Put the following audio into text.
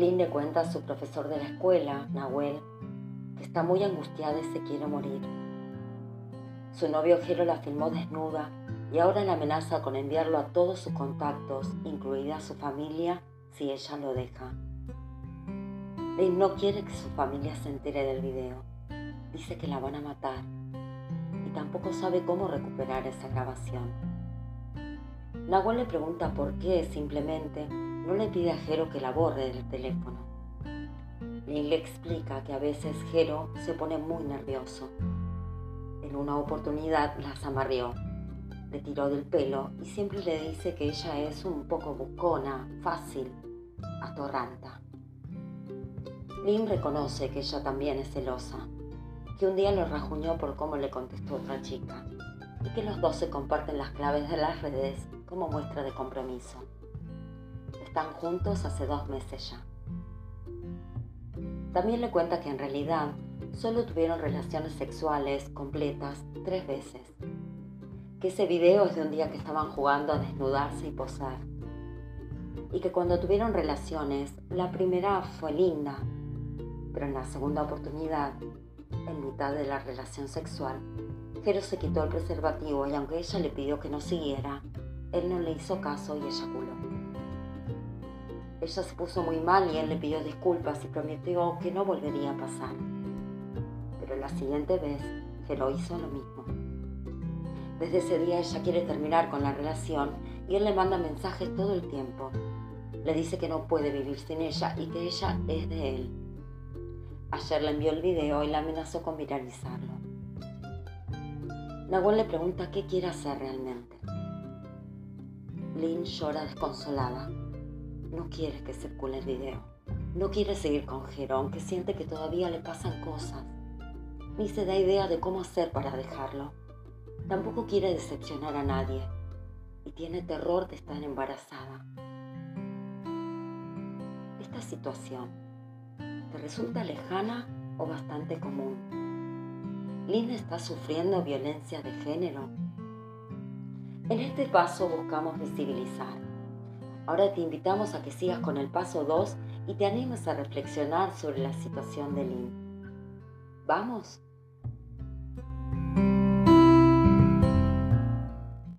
Lynn le cuenta a su profesor de la escuela, Nahuel, que está muy angustiada y se quiere morir. Su novio Jero la filmó desnuda y ahora la amenaza con enviarlo a todos sus contactos, incluida su familia, si ella lo deja. Lynn no quiere que su familia se entere del video. Dice que la van a matar y tampoco sabe cómo recuperar esa grabación. Nahuel le pregunta por qué simplemente no le pide a Jero que la borre del teléfono. Lynn le explica que a veces Jero se pone muy nervioso. En una oportunidad la amarrió, le tiró del pelo y siempre le dice que ella es un poco buscona, fácil, atorranta. Lynn reconoce que ella también es celosa, que un día lo rajuñó por cómo le contestó otra chica y que los dos se comparten las claves de las redes como muestra de compromiso. Están juntos hace dos meses ya. También le cuenta que en realidad solo tuvieron relaciones sexuales completas tres veces. Que ese video es de un día que estaban jugando a desnudarse y posar. Y que cuando tuvieron relaciones, la primera fue linda, pero en la segunda oportunidad, en mitad de la relación sexual, Jero se quitó el preservativo y aunque ella le pidió que no siguiera, él no le hizo caso y eyaculó. Ella se puso muy mal y él le pidió disculpas y prometió que no volvería a pasar. Pero la siguiente vez, lo hizo lo mismo. Desde ese día ella quiere terminar con la relación y él le manda mensajes todo el tiempo. Le dice que no puede vivir sin ella y que ella es de él. Ayer le envió el video y la amenazó con viralizarlo. Nahuel le pregunta qué quiere hacer realmente. Lynn llora desconsolada no quiere que circule el video. No quiere seguir con Jero, aunque siente que todavía le pasan cosas. Ni se da idea de cómo hacer para dejarlo. Tampoco quiere decepcionar a nadie. Y tiene terror de estar embarazada. Esta situación, ¿te resulta lejana o bastante común? Lynn está sufriendo violencia de género. En este paso buscamos visibilizar Ahora te invitamos a que sigas con el paso 2 y te animes a reflexionar sobre la situación de Lynn. ¿Vamos?